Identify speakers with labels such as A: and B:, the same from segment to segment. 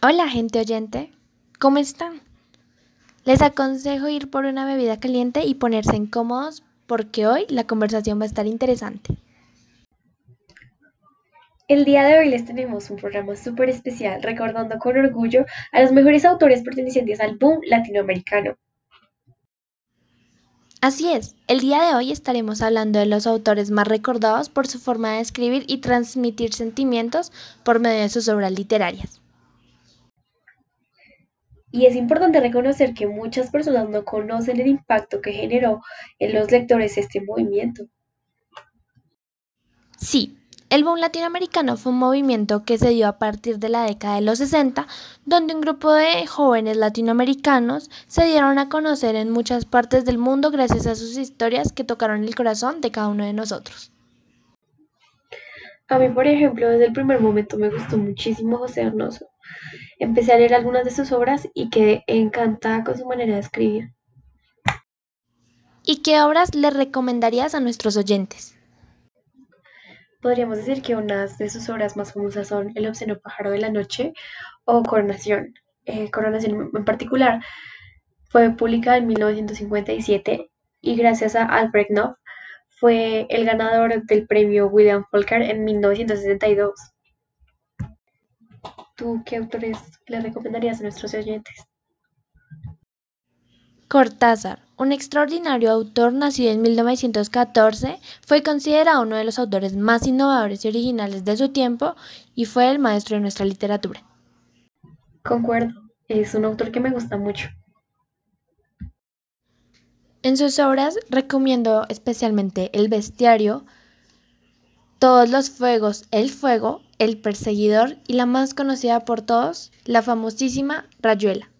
A: Hola gente oyente, ¿cómo están? Les aconsejo ir por una bebida caliente y ponerse incómodos porque hoy la conversación va a estar interesante.
B: El día de hoy les tenemos un programa súper especial recordando con orgullo a los mejores autores pertenecientes al boom latinoamericano.
A: Así es, el día de hoy estaremos hablando de los autores más recordados por su forma de escribir y transmitir sentimientos por medio de sus obras literarias.
B: Y es importante reconocer que muchas personas no conocen el impacto que generó en los lectores este movimiento.
A: Sí, el boom latinoamericano fue un movimiento que se dio a partir de la década de los 60, donde un grupo de jóvenes latinoamericanos se dieron a conocer en muchas partes del mundo gracias a sus historias que tocaron el corazón de cada uno de nosotros.
B: A mí, por ejemplo, desde el primer momento me gustó muchísimo José Arnoso. Empecé a leer algunas de sus obras y quedé encantada con su manera de escribir.
A: ¿Y qué obras le recomendarías a nuestros oyentes?
B: Podríamos decir que unas de sus obras más famosas son El obsceno pájaro de la noche o Coronación. Eh, Coronación en particular fue publicada en 1957 y gracias a Alfred Knopf fue el ganador del premio William Faulkner en 1962. ¿Tú qué autores le recomendarías a nuestros oyentes?
A: Cortázar, un extraordinario autor nacido en 1914, fue considerado uno de los autores más innovadores y originales de su tiempo y fue el maestro de nuestra literatura.
B: Concuerdo, es un autor que me gusta mucho.
A: En sus obras recomiendo especialmente El Bestiario, Todos los Fuegos, El Fuego, El Perseguidor y la más conocida por todos, la famosísima Rayuela.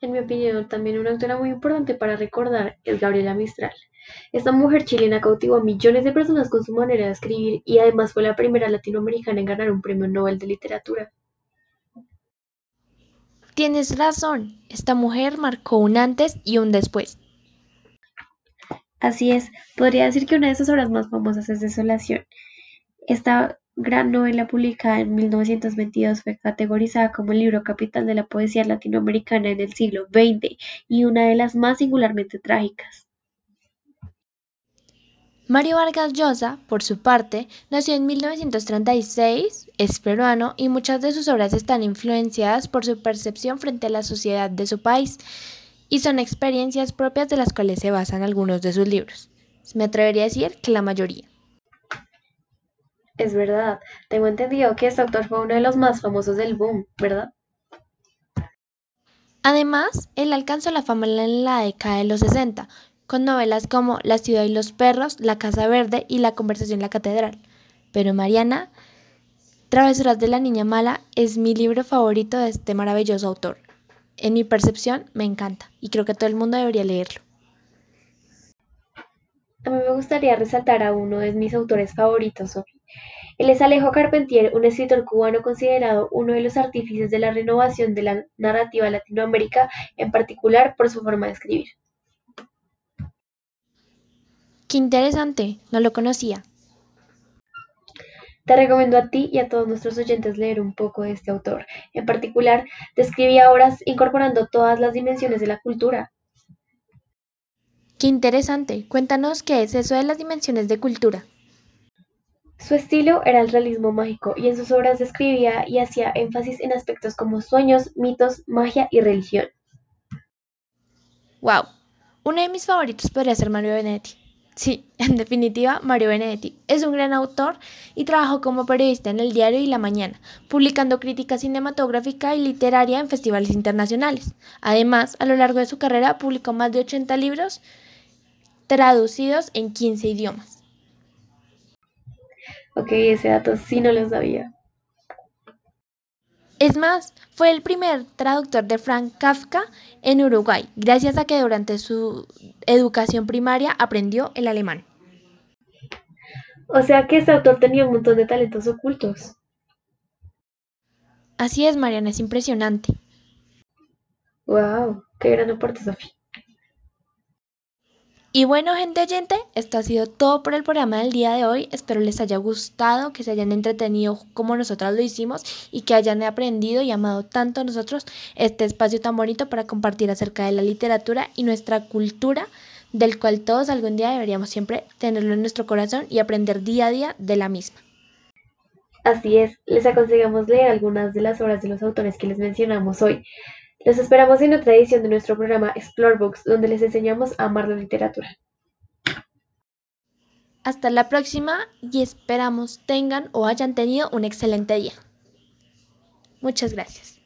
B: En mi opinión, también una autora muy importante para recordar es Gabriela Mistral. Esta mujer chilena cautivó a millones de personas con su manera de escribir y además fue la primera latinoamericana en ganar un premio Nobel de Literatura.
A: Tienes razón, esta mujer marcó un antes y un después.
B: Así es, podría decir que una de sus obras más famosas es Desolación. Esta gran novela publicada en 1922 fue categorizada como el libro capital de la poesía latinoamericana en el siglo XX y una de las más singularmente trágicas.
A: Mario Vargas Llosa, por su parte, nació en 1936, es peruano y muchas de sus obras están influenciadas por su percepción frente a la sociedad de su país y son experiencias propias de las cuales se basan algunos de sus libros. Me atrevería a decir que la mayoría.
B: Es verdad, tengo entendido que este autor fue uno de los más famosos del boom, ¿verdad?
A: Además, él alcanzó la fama en la década de los 60, con novelas como La ciudad y los perros, La casa verde y La conversación en la catedral. Pero Mariana, Travesuras de la niña mala es mi libro favorito de este maravilloso autor. En mi percepción me encanta y creo que todo el mundo debería leerlo.
B: A mí me gustaría resaltar a uno de mis autores favoritos, Sophie. Él es Alejo Carpentier, un escritor cubano considerado uno de los artífices de la renovación de la narrativa Latinoamérica, en particular por su forma de escribir.
A: Qué interesante, no lo conocía.
B: Te recomiendo a ti y a todos nuestros oyentes leer un poco de este autor. En particular, describía obras incorporando todas las dimensiones de la cultura.
A: Qué interesante. Cuéntanos qué es eso de las dimensiones de cultura.
B: Su estilo era el realismo mágico y en sus obras describía y hacía énfasis en aspectos como sueños, mitos, magia y religión.
A: Wow, uno de mis favoritos podría ser Mario Benedetti. Sí, en definitiva, Mario Benedetti es un gran autor y trabajó como periodista en el diario y La Mañana, publicando crítica cinematográfica y literaria en festivales internacionales. Además, a lo largo de su carrera publicó más de 80 libros traducidos en 15 idiomas.
B: Ok, ese dato sí no lo sabía.
A: Es más, fue el primer traductor de Frank Kafka en Uruguay, gracias a que durante su educación primaria aprendió el alemán.
B: O sea que este autor tenía un montón de talentos ocultos.
A: Así es, Mariana, es impresionante.
B: Wow, qué gran aporte, Sofía.
A: Y bueno, gente oyente, esto ha sido todo por el programa del día de hoy. Espero les haya gustado, que se hayan entretenido como nosotras lo hicimos y que hayan aprendido y amado tanto nosotros este espacio tan bonito para compartir acerca de la literatura y nuestra cultura, del cual todos algún día deberíamos siempre tenerlo en nuestro corazón y aprender día a día de la misma.
B: Así es, les aconsejamos leer algunas de las obras de los autores que les mencionamos hoy. Los esperamos en otra edición de nuestro programa Explore Books, donde les enseñamos a amar la literatura.
A: Hasta la próxima y esperamos tengan o hayan tenido un excelente día. Muchas gracias.